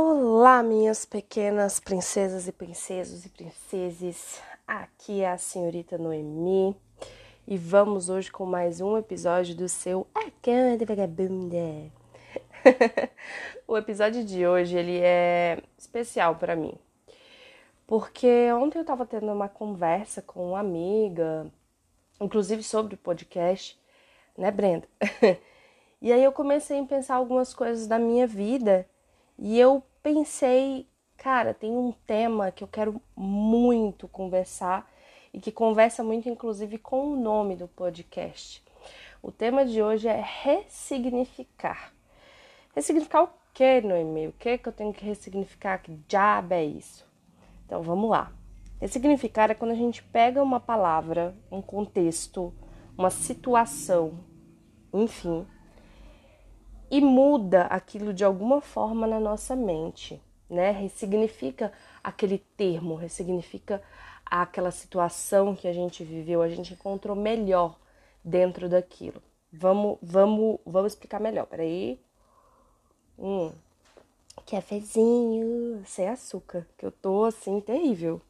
Olá, minhas pequenas princesas e princesos e princeses. Aqui é a senhorita Noemi e vamos hoje com mais um episódio do seu A Cama da Vagabunda. o episódio de hoje ele é especial para mim porque ontem eu estava tendo uma conversa com uma amiga, inclusive sobre o podcast, né, Brenda? e aí eu comecei a pensar algumas coisas da minha vida e eu pensei, cara, tem um tema que eu quero muito conversar e que conversa muito, inclusive, com o nome do podcast. O tema de hoje é ressignificar. Ressignificar o que, Noemi? O que, que eu tenho que ressignificar? Que diabo é isso? Então vamos lá. Ressignificar é quando a gente pega uma palavra, um contexto, uma situação, enfim, e muda aquilo de alguma forma na nossa mente, né? Ressignifica aquele termo, ressignifica aquela situação que a gente viveu, a gente encontrou melhor dentro daquilo. Vamos, vamos, vamos explicar melhor. Peraí. Hum, Cafezinho sem açúcar, que eu tô assim terrível.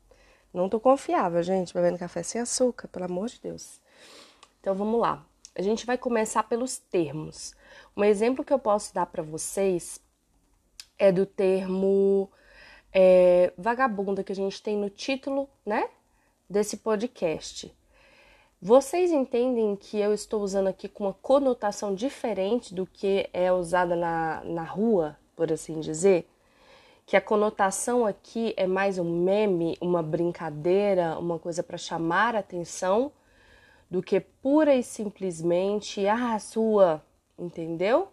Não tô confiável, gente, bebendo café sem açúcar, pelo amor de Deus. Então vamos lá. A gente vai começar pelos termos. Um exemplo que eu posso dar para vocês é do termo é, vagabunda que a gente tem no título, né, desse podcast. Vocês entendem que eu estou usando aqui com uma conotação diferente do que é usada na, na rua, por assim dizer, que a conotação aqui é mais um meme, uma brincadeira, uma coisa para chamar atenção, do que pura e simplesmente ah, sua, entendeu?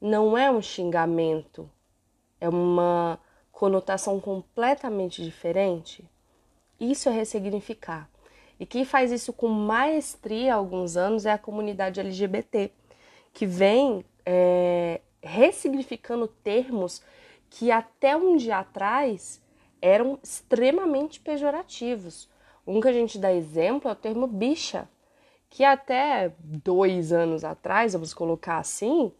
Não é um xingamento, é uma conotação completamente diferente. Isso é ressignificar. E quem faz isso com maestria há alguns anos é a comunidade LGBT, que vem é, ressignificando termos que até um dia atrás eram extremamente pejorativos. Um que a gente dá exemplo é o termo bicha, que até dois anos atrás, vamos colocar assim,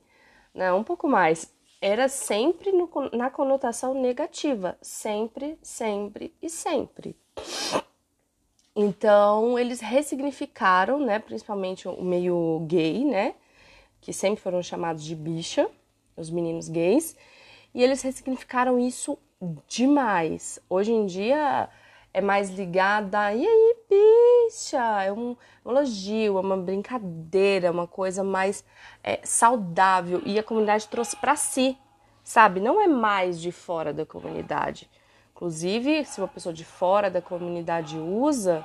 né, um pouco mais, era sempre no, na conotação negativa, sempre, sempre e sempre. Então, eles ressignificaram, né, principalmente o meio gay, né, que sempre foram chamados de bicha, os meninos gays, e eles ressignificaram isso demais. Hoje em dia é mais ligada, e aí, bicha? É um, elogio, é uma brincadeira, uma coisa mais é, saudável. E a comunidade trouxe para si, sabe? Não é mais de fora da comunidade. Inclusive, se uma pessoa de fora da comunidade usa,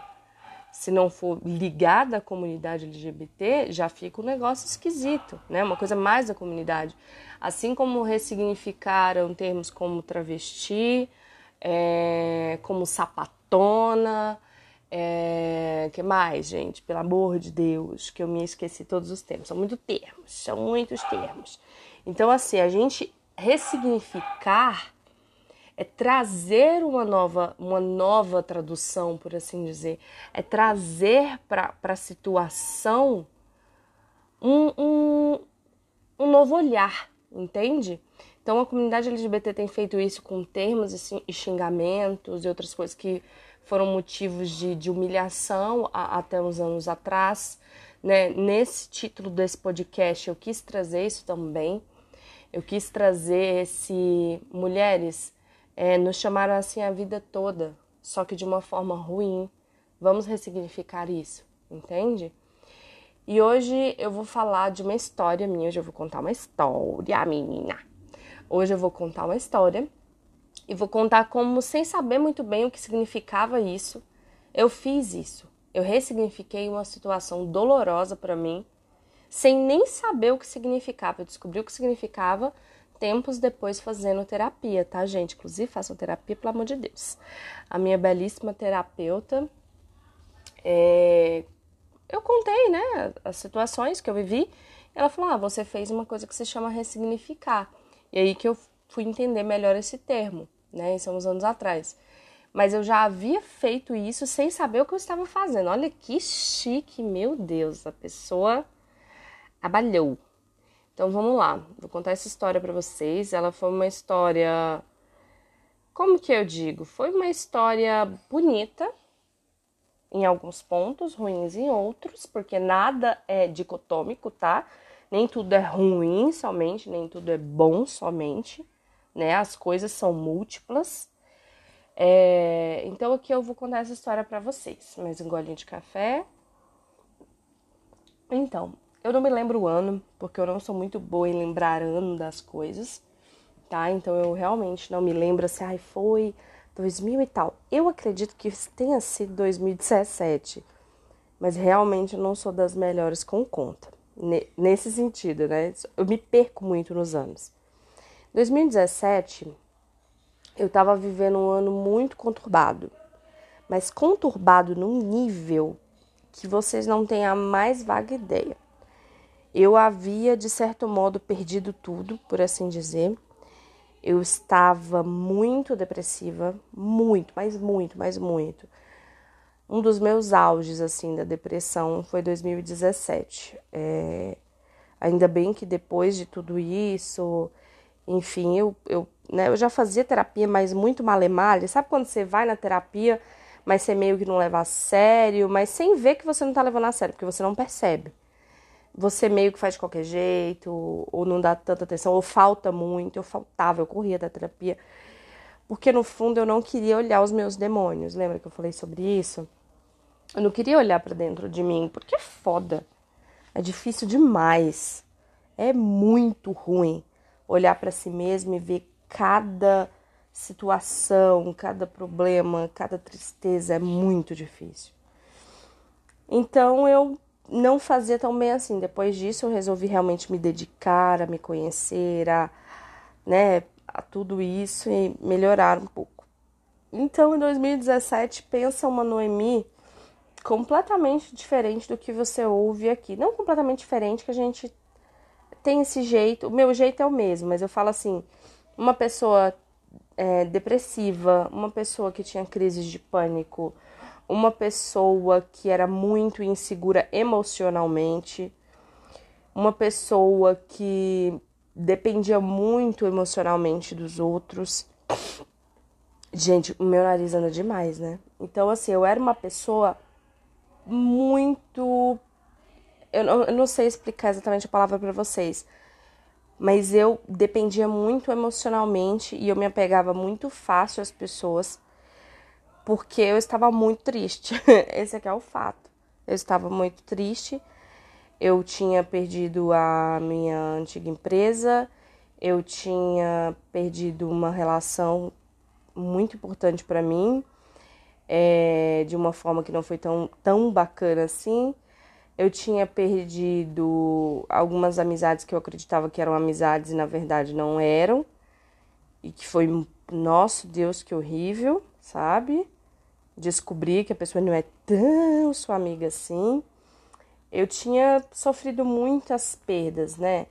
se não for ligada à comunidade LGBT, já fica um negócio esquisito, né? Uma coisa mais da comunidade. Assim como ressignificaram termos como travesti, é, como sapatona, é, que mais, gente? Pelo amor de Deus, que eu me esqueci todos os termos. São muitos termos, são muitos termos. Então, assim, a gente ressignificar é trazer uma nova, uma nova tradução, por assim dizer, é trazer para a situação um, um, um novo olhar, entende? Então a comunidade LGBT tem feito isso com termos e xingamentos e outras coisas que foram motivos de, de humilhação a, até uns anos atrás. Né? Nesse título desse podcast eu quis trazer isso também. Eu quis trazer esse mulheres é, nos chamaram assim a vida toda, só que de uma forma ruim. Vamos ressignificar isso, entende? E hoje eu vou falar de uma história minha. Hoje eu vou contar uma história, menina. Hoje eu vou contar uma história e vou contar como, sem saber muito bem o que significava isso, eu fiz isso. Eu ressignifiquei uma situação dolorosa para mim, sem nem saber o que significava. Eu descobri o que significava tempos depois fazendo terapia, tá, gente? Inclusive, façam terapia, pelo amor de Deus. A minha belíssima terapeuta, é... eu contei, né, as situações que eu vivi. Ela falou: ah, você fez uma coisa que se chama ressignificar. E aí que eu fui entender melhor esse termo, né? Isso há uns anos atrás. Mas eu já havia feito isso sem saber o que eu estava fazendo. Olha que chique, meu Deus, a pessoa trabalhou. Então vamos lá, vou contar essa história para vocês. Ela foi uma história como que eu digo? Foi uma história bonita em alguns pontos, ruins em outros, porque nada é dicotômico, tá? Nem tudo é ruim somente, nem tudo é bom somente, né? As coisas são múltiplas. É... Então aqui eu vou contar essa história para vocês. Mais um golinho de café. Então, eu não me lembro o ano, porque eu não sou muito boa em lembrar ano das coisas, tá? Então eu realmente não me lembro se ai, foi 2000 e tal. Eu acredito que tenha sido 2017, mas realmente eu não sou das melhores com conta. Nesse sentido, né? Eu me perco muito nos anos. 2017, eu tava vivendo um ano muito conturbado, mas conturbado num nível que vocês não têm a mais vaga ideia. Eu havia, de certo modo, perdido tudo, por assim dizer. Eu estava muito depressiva, muito, mas muito, mas muito. Um dos meus auges, assim, da depressão foi 2017. É... Ainda bem que depois de tudo isso, enfim, eu, eu, né, eu já fazia terapia, mas muito malemalha. Sabe quando você vai na terapia, mas você meio que não leva a sério, mas sem ver que você não tá levando a sério, porque você não percebe você meio que faz de qualquer jeito, ou não dá tanta atenção, ou falta muito. Eu faltava, eu corria da terapia, porque no fundo eu não queria olhar os meus demônios. Lembra que eu falei sobre isso? Eu não queria olhar para dentro de mim, porque é foda. É difícil demais. É muito ruim olhar para si mesmo e ver cada situação, cada problema, cada tristeza. É muito difícil. Então eu não fazia tão bem assim. Depois disso, eu resolvi realmente me dedicar a me conhecer, a, né, a tudo isso e melhorar um pouco. Então, em 2017, pensa uma Noemi completamente diferente do que você ouve aqui. Não completamente diferente, que a gente tem esse jeito. O meu jeito é o mesmo, mas eu falo assim: uma pessoa é, depressiva, uma pessoa que tinha crises de pânico, uma pessoa que era muito insegura emocionalmente, uma pessoa que dependia muito emocionalmente dos outros. Gente, o meu nariz anda demais, né? Então, assim, eu era uma pessoa muito. Eu não, eu não sei explicar exatamente a palavra para vocês, mas eu dependia muito emocionalmente e eu me apegava muito fácil às pessoas porque eu estava muito triste. Esse aqui é o fato. Eu estava muito triste. Eu tinha perdido a minha antiga empresa, eu tinha perdido uma relação muito importante para mim, é, de uma forma que não foi tão, tão bacana assim. Eu tinha perdido algumas amizades que eu acreditava que eram amizades e na verdade não eram. E que foi, nosso Deus, que horrível, sabe? descobri que a pessoa não é tão sua amiga assim. Eu tinha sofrido muitas perdas, né?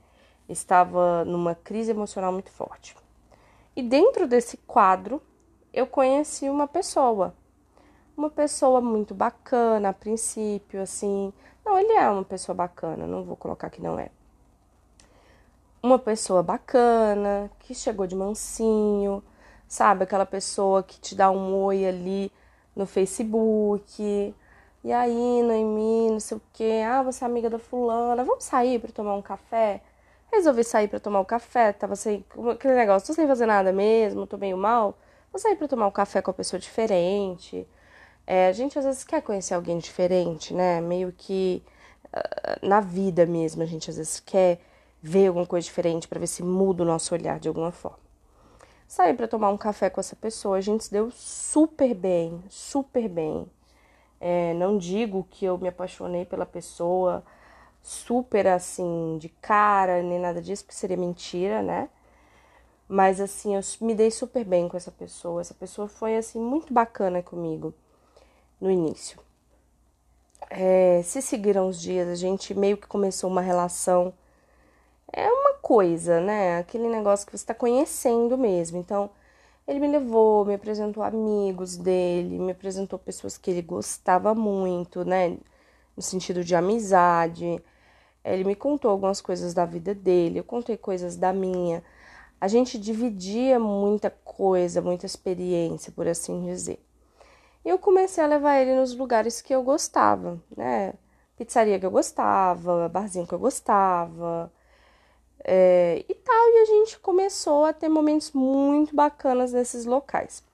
Estava numa crise emocional muito forte. E dentro desse quadro, eu conheci uma pessoa. Uma pessoa muito bacana a princípio, assim. Não, ele é uma pessoa bacana, não vou colocar que não é. Uma pessoa bacana, que chegou de mansinho, sabe? Aquela pessoa que te dá um oi ali no Facebook. E aí, Noemi, não sei o quê. Ah, você é amiga da fulana. Vamos sair para tomar um café? Resolvi sair para tomar um café. Tava sem aquele negócio, tô sem fazer nada mesmo, tô meio mal. Vou sair para tomar um café com uma pessoa diferente. É, a gente às vezes quer conhecer alguém diferente, né? Meio que uh, na vida mesmo, a gente às vezes quer ver alguma coisa diferente para ver se muda o nosso olhar de alguma forma. Saí para tomar um café com essa pessoa, a gente se deu super bem, super bem. É, não digo que eu me apaixonei pela pessoa super assim de cara, nem nada disso, porque seria mentira, né? Mas assim, eu me dei super bem com essa pessoa. Essa pessoa foi assim muito bacana comigo no início. É, se seguiram os dias, a gente meio que começou uma relação é uma coisa, né? Aquele negócio que você está conhecendo mesmo. Então, ele me levou, me apresentou amigos dele, me apresentou pessoas que ele gostava muito, né? No sentido de amizade. Ele me contou algumas coisas da vida dele, eu contei coisas da minha. A gente dividia muita coisa, muita experiência, por assim dizer. E eu comecei a levar ele nos lugares que eu gostava, né? Pizzaria que eu gostava, barzinho que eu gostava, é, e tal. E a gente começou a ter momentos muito bacanas nesses locais.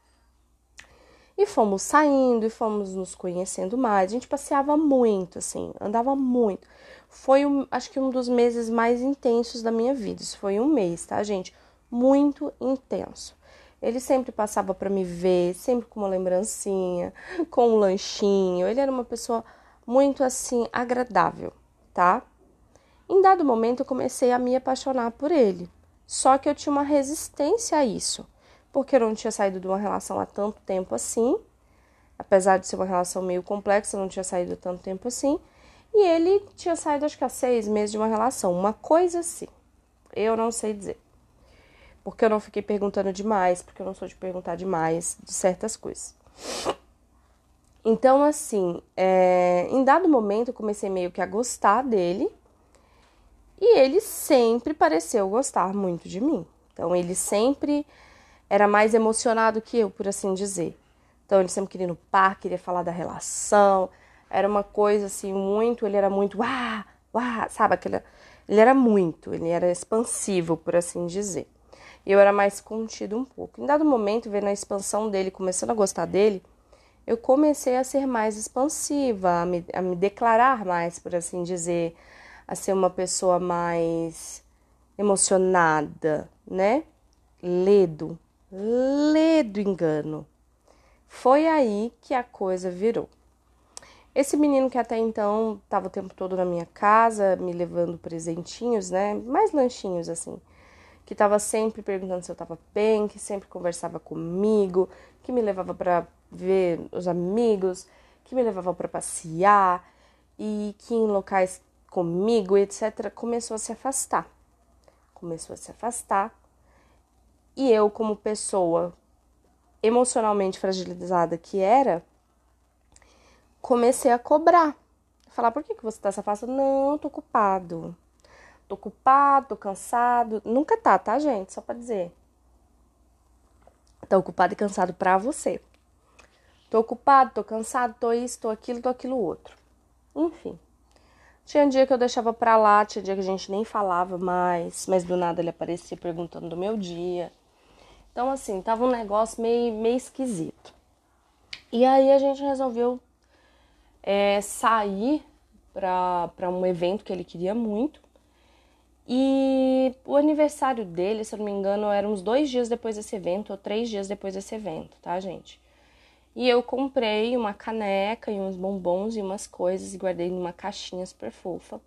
E fomos saindo e fomos nos conhecendo mais. A gente passeava muito, assim, andava muito. Foi, um, acho que, um dos meses mais intensos da minha vida. Isso foi um mês, tá, gente? Muito intenso. Ele sempre passava para me ver, sempre com uma lembrancinha, com um lanchinho. Ele era uma pessoa muito, assim, agradável, tá? Em dado momento, eu comecei a me apaixonar por ele. Só que eu tinha uma resistência a isso porque eu não tinha saído de uma relação há tanto tempo assim. Apesar de ser uma relação meio complexa, eu não tinha saído tanto tempo assim. E ele tinha saído, acho que há seis meses de uma relação, uma coisa assim. Eu não sei dizer. Porque eu não fiquei perguntando demais, porque eu não sou de perguntar demais de certas coisas. Então, assim, é, em dado momento eu comecei meio que a gostar dele. E ele sempre pareceu gostar muito de mim. Então, ele sempre era mais emocionado que eu, por assim dizer. Então ele sempre queria ir no parque, queria falar da relação. Era uma coisa assim, muito. Ele era muito. Uá, uá, sabe? Aquele, ele era muito, ele era expansivo, por assim dizer. E eu era mais contido um pouco. Em dado momento, vendo a expansão dele, começando a gostar dele, eu comecei a ser mais expansiva, a me, a me declarar mais, por assim dizer, a ser uma pessoa mais emocionada, né? Ledo, lê do engano. Foi aí que a coisa virou. Esse menino que até então estava o tempo todo na minha casa, me levando presentinhos, né? Mais lanchinhos assim. Que estava sempre perguntando se eu estava bem, que sempre conversava comigo, que me levava para ver os amigos, que me levava para passear e que em locais comigo, etc, começou a se afastar. Começou a se afastar e eu, como pessoa emocionalmente fragilizada que era, comecei a cobrar. Falar, por que, que você tá se afastando? Não, tô ocupado. Tô ocupado, tô cansado. Nunca tá, tá, gente? Só pra dizer. Tô ocupado e cansado pra você. Tô ocupado, tô cansado, tô isso, tô aquilo, tô aquilo outro. Enfim. Tinha dia que eu deixava pra lá, tinha dia que a gente nem falava mais, mas do nada ele aparecia perguntando do meu dia. Então, assim, tava um negócio meio, meio esquisito. E aí a gente resolveu é, sair para um evento que ele queria muito. E o aniversário dele, se eu não me engano, era uns dois dias depois desse evento, ou três dias depois desse evento, tá, gente? E eu comprei uma caneca e uns bombons e umas coisas e guardei numa caixinha super fofa.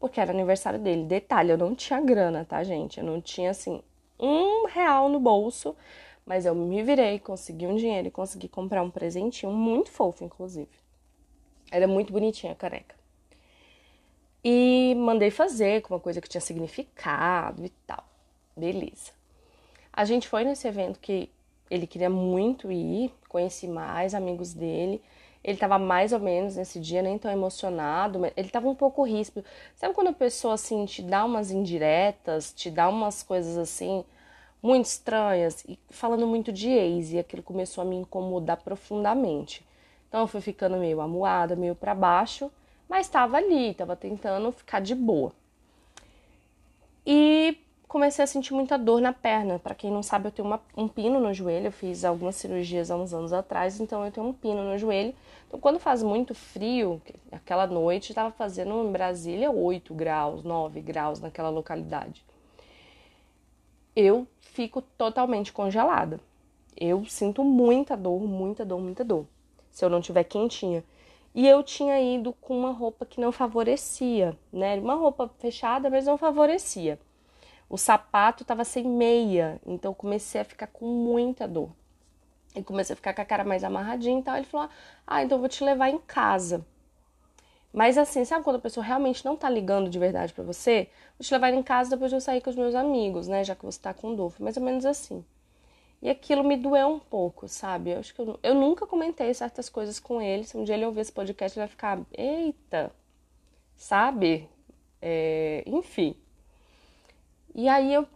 Porque era aniversário dele. Detalhe, eu não tinha grana, tá, gente? Eu não tinha, assim, um real no bolso, mas eu me virei, consegui um dinheiro e consegui comprar um presentinho muito fofo, inclusive. Era muito bonitinha a caneca. E mandei fazer com uma coisa que tinha significado e tal. Beleza. A gente foi nesse evento que ele queria muito ir, conheci mais amigos dele. Ele estava mais ou menos nesse dia, nem tão emocionado, mas ele estava um pouco ríspido. Sabe quando a pessoa assim te dá umas indiretas, te dá umas coisas assim muito estranhas e falando muito de ex e aquilo começou a me incomodar profundamente. Então eu fui ficando meio amuada, meio para baixo, mas estava ali, estava tentando ficar de boa. E comecei a sentir muita dor na perna. Para quem não sabe, eu tenho uma, um pino no joelho. Eu fiz algumas cirurgias há uns anos atrás, então eu tenho um pino no joelho. Então, quando faz muito frio, aquela noite estava fazendo em Brasília 8 graus, 9 graus naquela localidade eu fico totalmente congelada. Eu sinto muita dor, muita dor, muita dor. Se eu não tiver quentinha. E eu tinha ido com uma roupa que não favorecia, né? Uma roupa fechada, mas não favorecia. O sapato estava sem meia, então comecei a ficar com muita dor. E comecei a ficar com a cara mais amarradinha e tal. Ele falou: Ah, então eu vou te levar em casa. Mas assim, sabe quando a pessoa realmente não tá ligando de verdade para você? Vou te levar em casa depois de eu sair com os meus amigos, né? Já que você tá com dor. Foi mais ou menos assim. E aquilo me doeu um pouco, sabe? Eu acho que eu, eu nunca comentei certas coisas com ele. Se um dia ele ouvir esse podcast, ele vai ficar, eita, sabe? É, enfim. E aí eu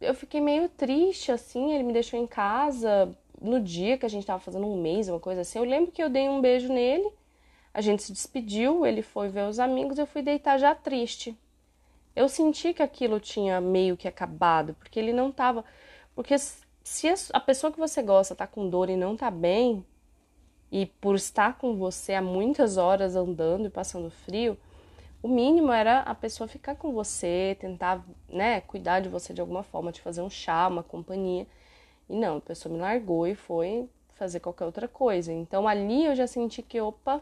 eu fiquei meio triste, assim, ele me deixou em casa no dia que a gente tava fazendo um mês, uma coisa assim. Eu lembro que eu dei um beijo nele, a gente se despediu, ele foi ver os amigos, eu fui deitar já triste. Eu senti que aquilo tinha meio que acabado, porque ele não tava. Porque se a pessoa que você gosta tá com dor e não tá bem, e por estar com você há muitas horas andando e passando frio, o mínimo era a pessoa ficar com você, tentar, né, cuidar de você de alguma forma, te fazer um chá, uma companhia. E não, a pessoa me largou e foi fazer qualquer outra coisa. Então ali eu já senti que, opa,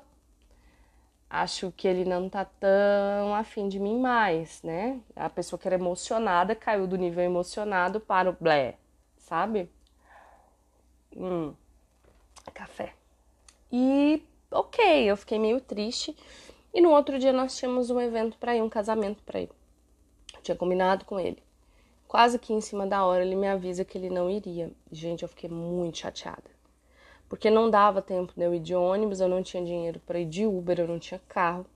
acho que ele não tá tão afim de mim mais, né? A pessoa que era emocionada caiu do nível emocionado para o blé, sabe? Hum, café. E ok, eu fiquei meio triste. E no outro dia nós tínhamos um evento para ir, um casamento para ir. Eu tinha combinado com ele. Quase que em cima da hora ele me avisa que ele não iria. Gente, eu fiquei muito chateada. Porque não dava tempo de eu ir de ônibus, eu não tinha dinheiro para ir de Uber, eu não tinha carro.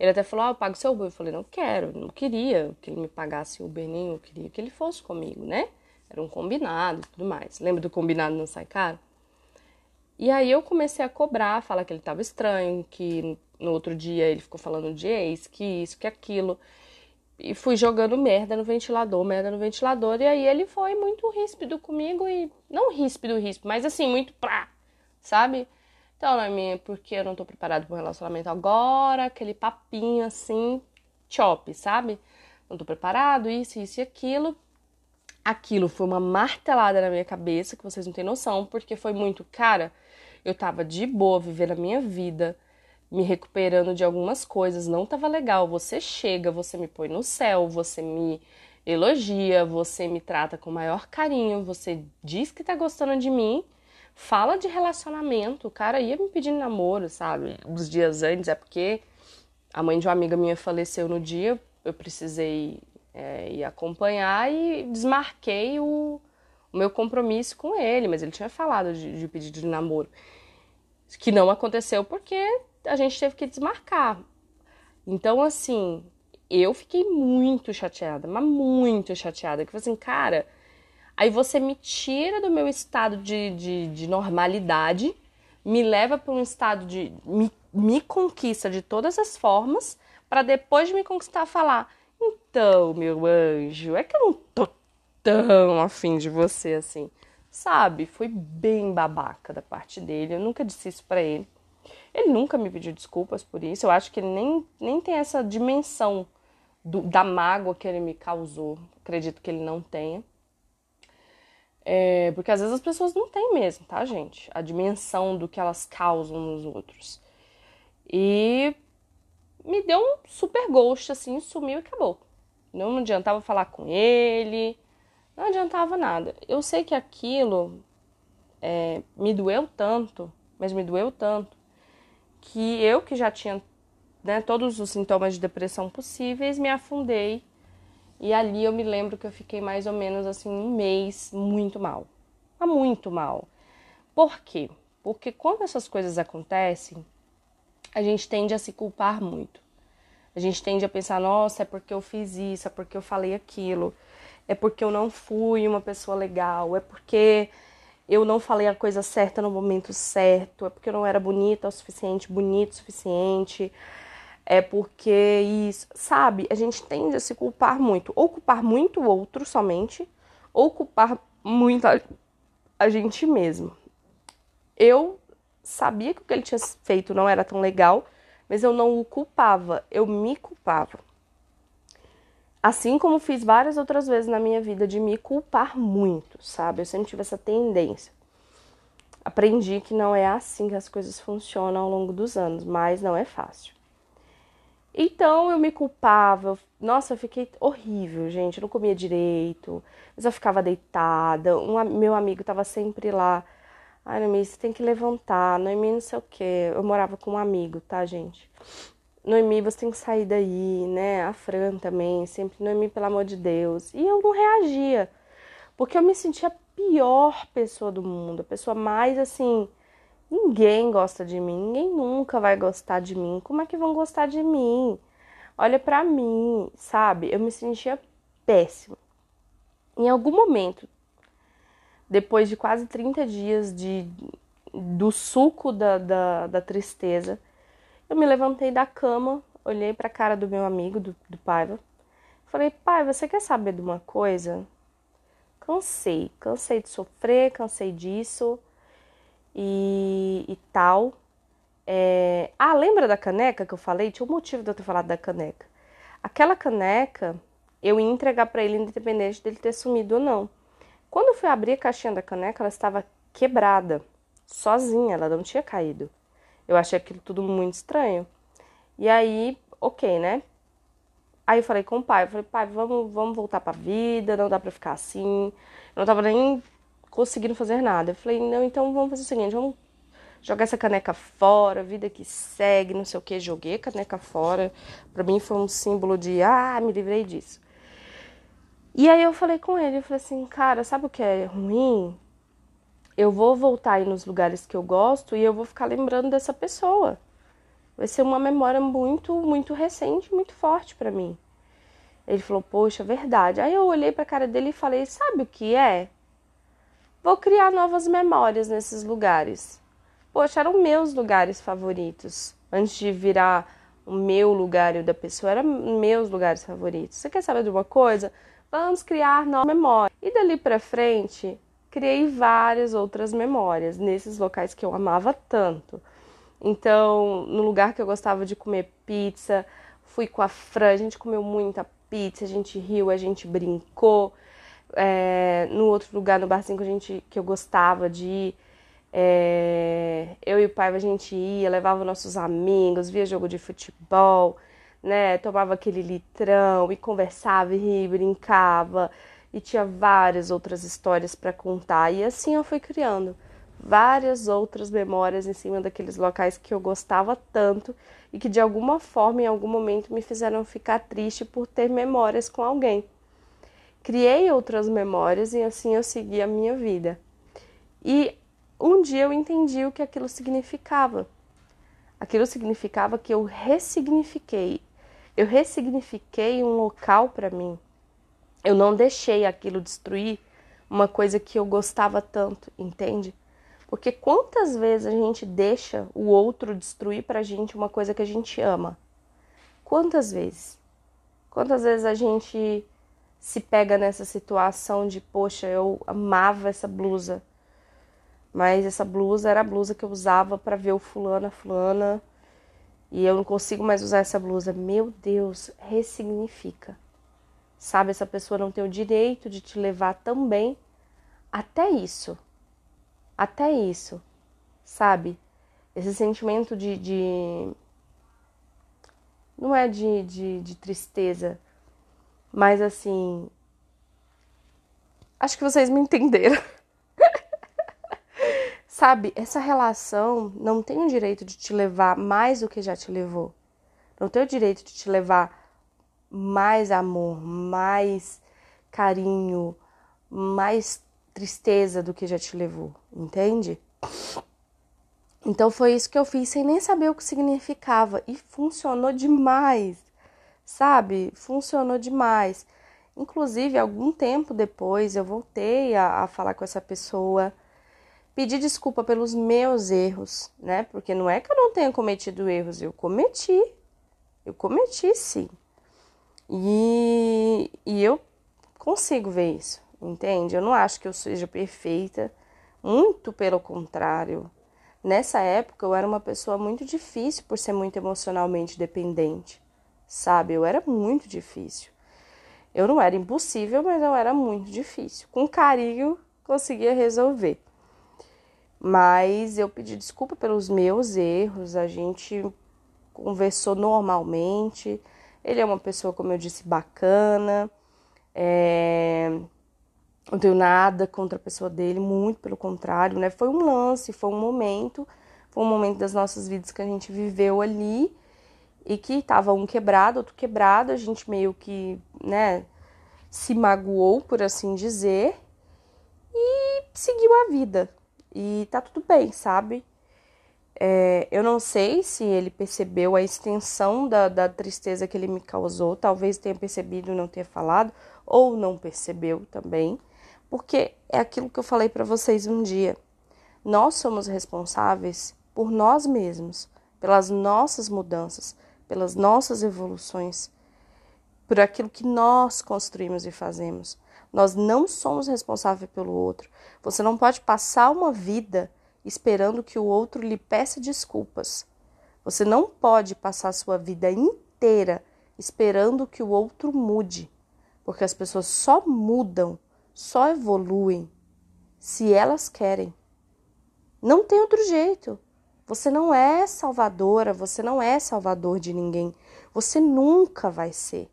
Ele até falou: Ah, eu pago seu Uber. Eu falei: Não quero, não queria que ele me pagasse Uber nenhum, eu queria que ele fosse comigo, né? Era um combinado e tudo mais. Lembra do combinado não sai caro? E aí eu comecei a cobrar, falar que ele estava estranho, que no outro dia ele ficou falando de ex, que isso, que aquilo. E fui jogando merda no ventilador, merda no ventilador. E aí ele foi muito ríspido comigo e. Não ríspido, ríspido, mas assim, muito pra, sabe? Então, não é minha, porque eu não tô preparado para um relacionamento agora, aquele papinho assim, chop, sabe? Não tô preparado, isso, isso e aquilo. Aquilo foi uma martelada na minha cabeça, que vocês não têm noção, porque foi muito, cara, eu tava de boa vivendo a minha vida me recuperando de algumas coisas, não estava legal. Você chega, você me põe no céu, você me elogia, você me trata com maior carinho, você diz que tá gostando de mim, fala de relacionamento. O cara ia me pedindo namoro, sabe? Uns dias antes, é porque a mãe de uma amiga minha faleceu no dia, eu precisei é, ir acompanhar e desmarquei o, o, meu compromisso com ele, mas ele tinha falado de, de pedido de namoro. Que não aconteceu porque a gente teve que desmarcar. Então, assim, eu fiquei muito chateada, mas muito chateada. Que assim, cara, aí você me tira do meu estado de, de, de normalidade, me leva para um estado de. Me, me conquista de todas as formas, para depois de me conquistar falar: então, meu anjo, é que eu não tô tão afim de você assim. Sabe? Foi bem babaca da parte dele. Eu nunca disse isso pra ele. Ele nunca me pediu desculpas por isso. Eu acho que ele nem, nem tem essa dimensão do, da mágoa que ele me causou. Acredito que ele não tenha. É, porque às vezes as pessoas não têm mesmo, tá, gente? A dimensão do que elas causam nos outros. E me deu um super ghost, assim, sumiu e acabou. Não adiantava falar com ele, não adiantava nada. Eu sei que aquilo é, me doeu tanto, mas me doeu tanto, que eu que já tinha né, todos os sintomas de depressão possíveis, me afundei. E ali eu me lembro que eu fiquei mais ou menos assim um mês muito mal. Muito mal. Por quê? Porque quando essas coisas acontecem, a gente tende a se culpar muito. A gente tende a pensar, nossa, é porque eu fiz isso, é porque eu falei aquilo, é porque eu não fui uma pessoa legal, é porque eu não falei a coisa certa no momento certo, é porque eu não era bonita o suficiente, bonito o suficiente, é porque isso, sabe? A gente tende a se culpar muito, ou culpar muito o outro somente, ou culpar muito a, a gente mesmo. Eu sabia que o que ele tinha feito não era tão legal, mas eu não o culpava, eu me culpava. Assim como fiz várias outras vezes na minha vida de me culpar muito, sabe? Eu sempre tive essa tendência. Aprendi que não é assim que as coisas funcionam ao longo dos anos, mas não é fácil. Então eu me culpava, nossa, eu fiquei horrível, gente. Eu não comia direito, eu ficava deitada. Um, meu amigo estava sempre lá. Ai, Noemi, você tem que levantar. Noemi, não sei o quê. Eu morava com um amigo, tá, gente? Noemi, você tem que sair daí, né? A Fran também, sempre, Noemi, pelo amor de Deus. E eu não reagia, porque eu me sentia a pior pessoa do mundo, a pessoa mais assim. Ninguém gosta de mim, ninguém nunca vai gostar de mim. Como é que vão gostar de mim? Olha para mim, sabe? Eu me sentia péssimo. Em algum momento, depois de quase 30 dias de, do suco da, da, da tristeza, eu me levantei da cama, olhei para a cara do meu amigo, do, do Paiva, falei: Pai, você quer saber de uma coisa? Cansei, cansei de sofrer, cansei disso e, e tal. É... Ah, lembra da caneca que eu falei? Tinha um motivo de eu ter falado da caneca. Aquela caneca eu ia entregar para ele, independente dele ter sumido ou não. Quando eu fui abrir a caixinha da caneca, ela estava quebrada, sozinha, ela não tinha caído. Eu achei aquilo tudo muito estranho. E aí, ok, né? Aí eu falei com o pai, eu falei, pai, vamos, vamos voltar pra vida, não dá pra ficar assim. Eu não tava nem conseguindo fazer nada. Eu falei, não, então vamos fazer o seguinte, vamos jogar essa caneca fora, vida que segue, não sei o que. Joguei a caneca fora. Pra mim foi um símbolo de, ah, me livrei disso. E aí eu falei com ele, eu falei assim, cara, sabe o que é ruim? Eu vou voltar aí nos lugares que eu gosto e eu vou ficar lembrando dessa pessoa. Vai ser uma memória muito, muito recente, muito forte para mim. Ele falou, poxa, verdade. Aí eu olhei pra cara dele e falei, sabe o que é? Vou criar novas memórias nesses lugares. Poxa, eram meus lugares favoritos. Antes de virar o meu lugar e o da pessoa, eram meus lugares favoritos. Você quer saber de uma coisa? Vamos criar nova memória. E dali para frente, criei várias outras memórias nesses locais que eu amava tanto. Então, no lugar que eu gostava de comer pizza, fui com a Fran, a gente comeu muita pizza, a gente riu, a gente brincou. É, no outro lugar, no barzinho que, a gente, que eu gostava de ir, é, eu e o pai a gente ia, levava nossos amigos, via jogo de futebol né? Tomava aquele litrão e conversava e brincava e tinha várias outras histórias para contar. E assim eu fui criando várias outras memórias em cima daqueles locais que eu gostava tanto e que de alguma forma, em algum momento, me fizeram ficar triste por ter memórias com alguém. Criei outras memórias e assim eu segui a minha vida. E um dia eu entendi o que aquilo significava. Aquilo significava que eu ressignifiquei eu ressignifiquei um local para mim. Eu não deixei aquilo destruir uma coisa que eu gostava tanto, entende? Porque quantas vezes a gente deixa o outro destruir pra gente uma coisa que a gente ama? Quantas vezes? Quantas vezes a gente se pega nessa situação de, poxa, eu amava essa blusa, mas essa blusa era a blusa que eu usava para ver o fulano, a fulana e eu não consigo mais usar essa blusa. Meu Deus, ressignifica. Sabe, essa pessoa não tem o direito de te levar também até isso. Até isso. Sabe? Esse sentimento de. de... Não é de, de, de tristeza, mas assim. Acho que vocês me entenderam. Sabe, essa relação não tem o direito de te levar mais do que já te levou. Não tem o direito de te levar mais amor, mais carinho, mais tristeza do que já te levou, entende? Então foi isso que eu fiz sem nem saber o que significava e funcionou demais, sabe? Funcionou demais. Inclusive, algum tempo depois eu voltei a, a falar com essa pessoa pedir desculpa pelos meus erros, né? Porque não é que eu não tenha cometido erros, eu cometi. Eu cometi sim. E, e eu consigo ver isso, entende? Eu não acho que eu seja perfeita, muito pelo contrário. Nessa época eu era uma pessoa muito difícil por ser muito emocionalmente dependente, sabe? Eu era muito difícil. Eu não era impossível, mas eu era muito difícil. Com carinho conseguia resolver. Mas eu pedi desculpa pelos meus erros, a gente conversou normalmente. Ele é uma pessoa, como eu disse, bacana. É... Não tenho nada contra a pessoa dele, muito pelo contrário, né? Foi um lance, foi um momento, foi um momento das nossas vidas que a gente viveu ali e que tava um quebrado, outro quebrado, a gente meio que, né, se magoou, por assim dizer, e seguiu a vida, e tá tudo bem, sabe? É, eu não sei se ele percebeu a extensão da, da tristeza que ele me causou, talvez tenha percebido e não tenha falado, ou não percebeu também, porque é aquilo que eu falei para vocês um dia. Nós somos responsáveis por nós mesmos, pelas nossas mudanças, pelas nossas evoluções, por aquilo que nós construímos e fazemos. Nós não somos responsáveis pelo outro. Você não pode passar uma vida esperando que o outro lhe peça desculpas. Você não pode passar sua vida inteira esperando que o outro mude, porque as pessoas só mudam, só evoluem se elas querem. Não tem outro jeito. Você não é salvadora, você não é salvador de ninguém. Você nunca vai ser.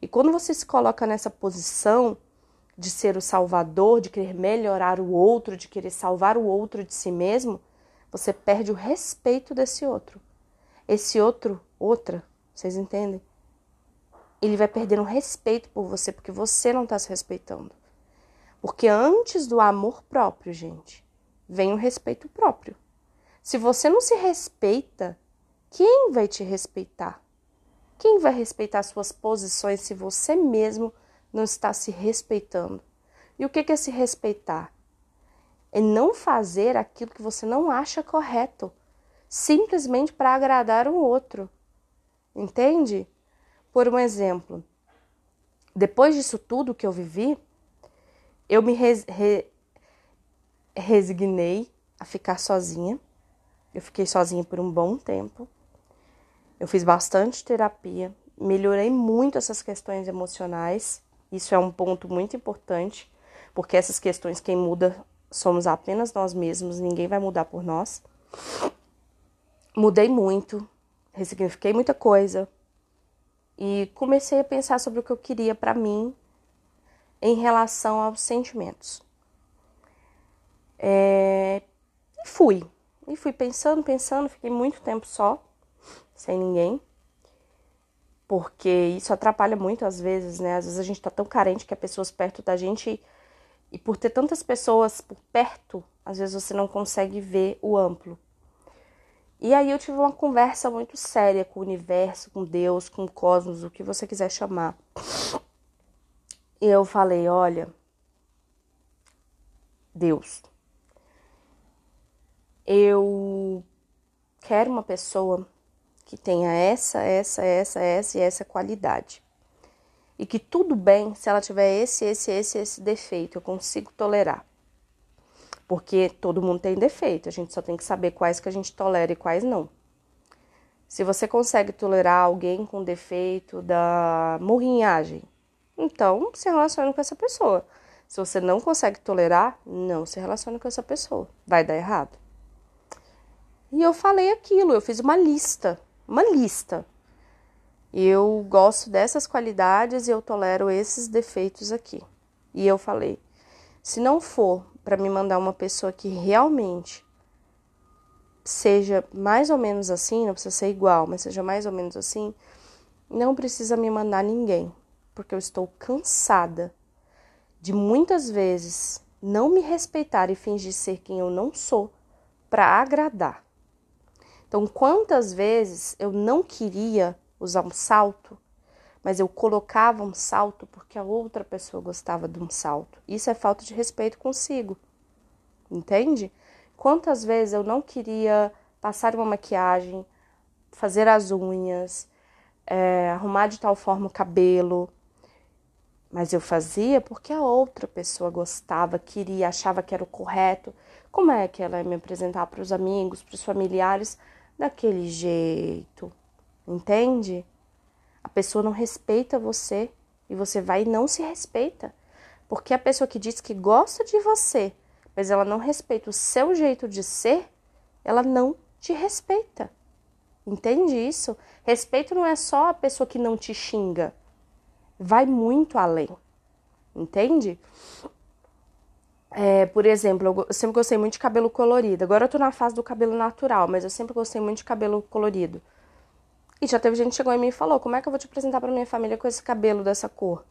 E quando você se coloca nessa posição de ser o salvador, de querer melhorar o outro, de querer salvar o outro de si mesmo, você perde o respeito desse outro. Esse outro, outra, vocês entendem? Ele vai perdendo respeito por você porque você não está se respeitando. Porque antes do amor próprio, gente, vem o respeito próprio. Se você não se respeita, quem vai te respeitar? Quem vai respeitar suas posições se você mesmo não está se respeitando? E o que é se respeitar? É não fazer aquilo que você não acha correto, simplesmente para agradar o outro. Entende? Por um exemplo, depois disso tudo que eu vivi, eu me res, re, resignei a ficar sozinha eu fiquei sozinha por um bom tempo. Eu fiz bastante terapia, melhorei muito essas questões emocionais. Isso é um ponto muito importante, porque essas questões quem muda somos apenas nós mesmos, ninguém vai mudar por nós. Mudei muito, ressignifiquei muita coisa e comecei a pensar sobre o que eu queria para mim em relação aos sentimentos. É... E fui, e fui pensando, pensando, fiquei muito tempo só, sem ninguém. Porque isso atrapalha muito às vezes, né? Às vezes a gente tá tão carente que há pessoas perto da gente e por ter tantas pessoas por perto, às vezes você não consegue ver o amplo. E aí eu tive uma conversa muito séria com o universo, com Deus, com o cosmos, o que você quiser chamar. E eu falei, olha, Deus, eu quero uma pessoa que tenha essa, essa, essa, essa e essa qualidade. E que tudo bem se ela tiver esse, esse, esse, esse defeito, eu consigo tolerar. Porque todo mundo tem defeito, a gente só tem que saber quais que a gente tolera e quais não. Se você consegue tolerar alguém com defeito da morrinhagem, então se relacione com essa pessoa. Se você não consegue tolerar, não se relacione com essa pessoa. Vai dar errado. E eu falei aquilo, eu fiz uma lista, uma lista. Eu gosto dessas qualidades e eu tolero esses defeitos aqui. E eu falei: se não for para me mandar uma pessoa que realmente seja mais ou menos assim, não precisa ser igual, mas seja mais ou menos assim, não precisa me mandar ninguém, porque eu estou cansada de muitas vezes não me respeitar e fingir ser quem eu não sou para agradar. Então, quantas vezes eu não queria usar um salto, mas eu colocava um salto porque a outra pessoa gostava de um salto. Isso é falta de respeito consigo. Entende? Quantas vezes eu não queria passar uma maquiagem, fazer as unhas, é, arrumar de tal forma o cabelo, mas eu fazia porque a outra pessoa gostava, queria, achava que era o correto. Como é que ela ia me apresentar para os amigos, para os familiares? Daquele jeito, entende? A pessoa não respeita você e você vai e não se respeita. Porque a pessoa que diz que gosta de você, mas ela não respeita o seu jeito de ser, ela não te respeita. Entende isso? Respeito não é só a pessoa que não te xinga. Vai muito além. Entende? É, por exemplo, eu sempre gostei muito de cabelo colorido. Agora eu tô na fase do cabelo natural, mas eu sempre gostei muito de cabelo colorido. E já teve gente que chegou em mim e falou: Como é que eu vou te apresentar pra minha família com esse cabelo dessa cor?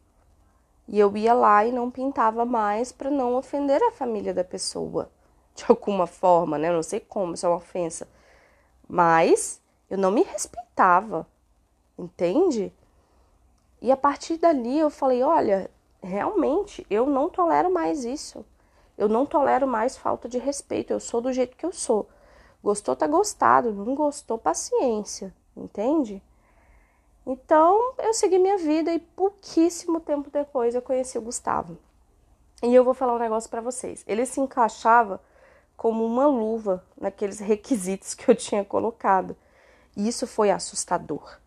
E eu ia lá e não pintava mais para não ofender a família da pessoa. De alguma forma, né? Eu não sei como, isso é uma ofensa. Mas eu não me respeitava, entende? E a partir dali eu falei: Olha, realmente eu não tolero mais isso. Eu não tolero mais falta de respeito. Eu sou do jeito que eu sou. Gostou, tá gostado. Não gostou, paciência. Entende? Então eu segui minha vida e pouquíssimo tempo depois eu conheci o Gustavo. E eu vou falar um negócio para vocês. Ele se encaixava como uma luva naqueles requisitos que eu tinha colocado. E isso foi assustador.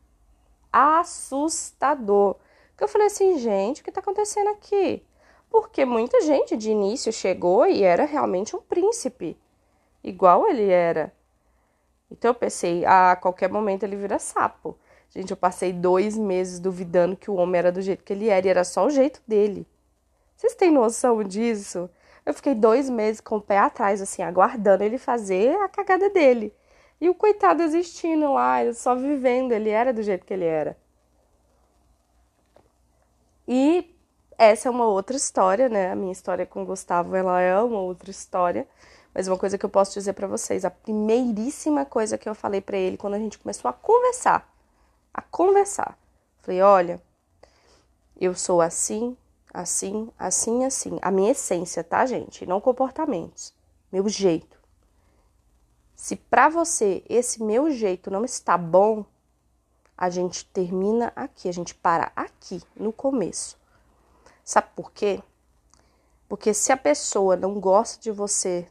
Assustador. Que eu falei assim, gente, o que está acontecendo aqui? Porque muita gente de início chegou e era realmente um príncipe, igual ele era. Então eu pensei, ah, a qualquer momento ele vira sapo. Gente, eu passei dois meses duvidando que o homem era do jeito que ele era e era só o jeito dele. Vocês têm noção disso? Eu fiquei dois meses com o pé atrás, assim, aguardando ele fazer a cagada dele. E o coitado existindo lá, só vivendo, ele era do jeito que ele era. E essa é uma outra história, né? A minha história com o Gustavo, ela é uma outra história. Mas uma coisa que eu posso dizer para vocês, a primeiríssima coisa que eu falei para ele quando a gente começou a conversar, a conversar, falei: "Olha, eu sou assim, assim, assim, assim. A minha essência, tá, gente? Não comportamentos. Meu jeito. Se para você esse meu jeito não está bom, a gente termina aqui, a gente para aqui, no começo. Sabe por quê? Porque se a pessoa não gosta de você,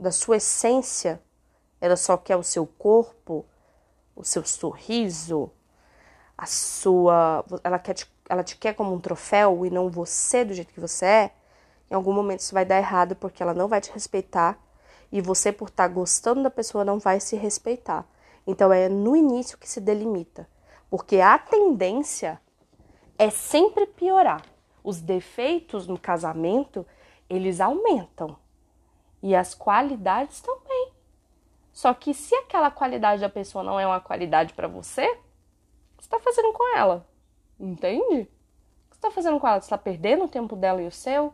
da sua essência, ela só quer o seu corpo, o seu sorriso, a sua. Ela, quer te, ela te quer como um troféu e não você do jeito que você é, em algum momento isso vai dar errado porque ela não vai te respeitar e você, por estar tá gostando da pessoa, não vai se respeitar. Então é no início que se delimita, porque a tendência é sempre piorar. Os defeitos no casamento, eles aumentam. E as qualidades também. Só que se aquela qualidade da pessoa não é uma qualidade para você, você está fazendo com ela? Entende? O que você está fazendo com ela? Você está perdendo o tempo dela e o seu?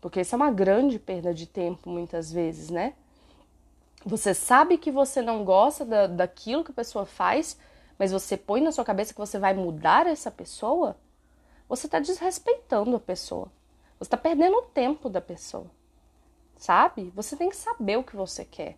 Porque isso é uma grande perda de tempo muitas vezes, né? Você sabe que você não gosta da, daquilo que a pessoa faz, mas você põe na sua cabeça que você vai mudar essa pessoa, você está desrespeitando a pessoa. Você está perdendo o tempo da pessoa. Sabe? Você tem que saber o que você quer.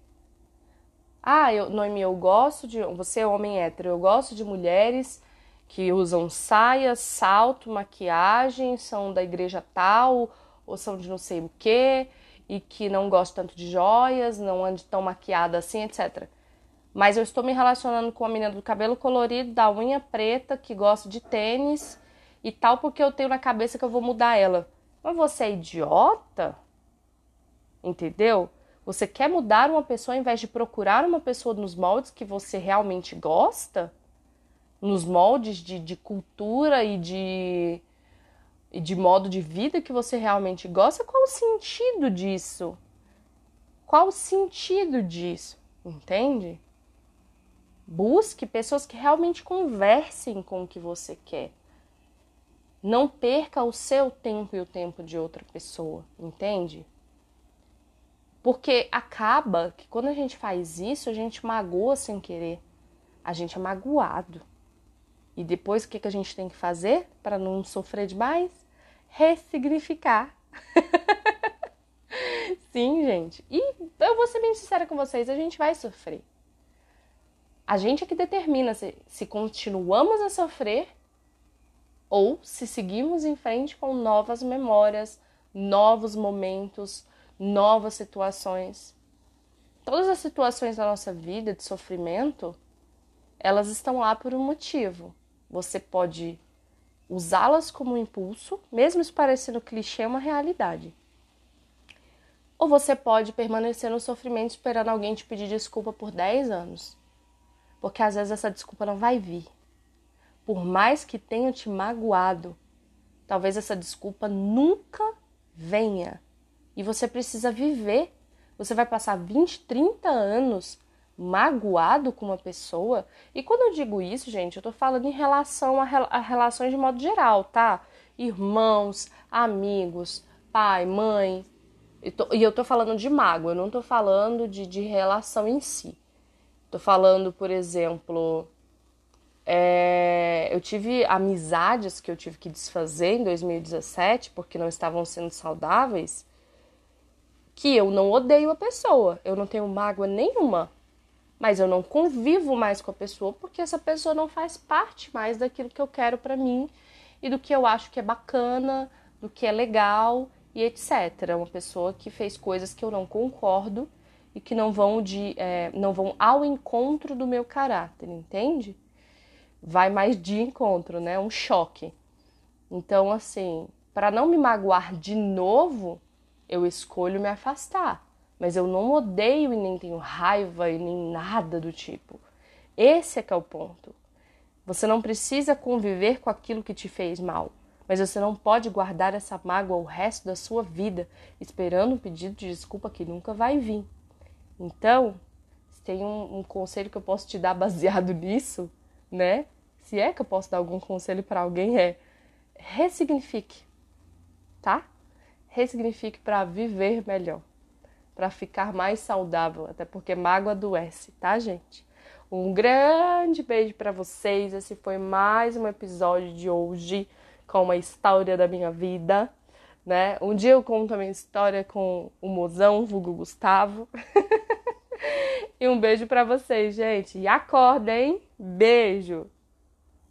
Ah, eu, Noemi, eu gosto de. Você é homem hétero, eu gosto de mulheres que usam saia, salto, maquiagem, são da igreja tal ou são de não sei o quê, e que não gosto tanto de joias, não ande tão maquiada assim, etc. Mas eu estou me relacionando com a menina do cabelo colorido, da unha preta, que gosta de tênis e tal, porque eu tenho na cabeça que eu vou mudar ela. Mas você é idiota? Entendeu? Você quer mudar uma pessoa ao invés de procurar uma pessoa nos moldes que você realmente gosta? Nos moldes de, de cultura e de e de modo de vida que você realmente gosta, qual o sentido disso? Qual o sentido disso? Entende? Busque pessoas que realmente conversem com o que você quer. Não perca o seu tempo e o tempo de outra pessoa, entende? Porque acaba que quando a gente faz isso, a gente magoa sem querer. A gente é magoado. E depois o que, que a gente tem que fazer para não sofrer demais? ressignificar. Sim, gente. E eu vou ser bem sincera com vocês, a gente vai sofrer. A gente é que determina se, se continuamos a sofrer ou se seguimos em frente com novas memórias, novos momentos, novas situações. Todas as situações da nossa vida de sofrimento, elas estão lá por um motivo. Você pode usá-las como impulso, mesmo isso parecendo clichê, é uma realidade. Ou você pode permanecer no sofrimento esperando alguém te pedir desculpa por 10 anos. Porque às vezes essa desculpa não vai vir. Por mais que tenha te magoado, talvez essa desculpa nunca venha. E você precisa viver. Você vai passar 20, 30 anos magoado com uma pessoa. E quando eu digo isso, gente, eu tô falando em relação a, a relações de modo geral, tá? Irmãos, amigos, pai, mãe. E, tô, e eu tô falando de mágoa, eu não tô falando de, de relação em si. Tô falando, por exemplo, É, eu tive amizades que eu tive que desfazer em 2017 porque não estavam sendo saudáveis. Que eu não odeio a pessoa, eu não tenho mágoa nenhuma, mas eu não convivo mais com a pessoa porque essa pessoa não faz parte mais daquilo que eu quero para mim e do que eu acho que é bacana, do que é legal e etc. Uma pessoa que fez coisas que eu não concordo e que não vão de é, não vão ao encontro do meu caráter, entende? Vai mais de encontro, né? Um choque. Então, assim, para não me magoar de novo, eu escolho me afastar. Mas eu não odeio e nem tenho raiva e nem nada do tipo. Esse é que é o ponto. Você não precisa conviver com aquilo que te fez mal, mas você não pode guardar essa mágoa o resto da sua vida, esperando um pedido de desculpa que nunca vai vir. Então, tem um, um conselho que eu posso te dar baseado nisso, né? Se é que eu posso dar algum conselho para alguém, é ressignifique, tá? Ressignifique para viver melhor, para ficar mais saudável, até porque mágoa adoece, tá, gente? Um grande beijo para vocês. Esse foi mais um episódio de hoje com uma história da minha vida, né? Um dia eu conto a minha história com o mozão, vulgo Gustavo. e um beijo para vocês, gente. E acordem. Beijo.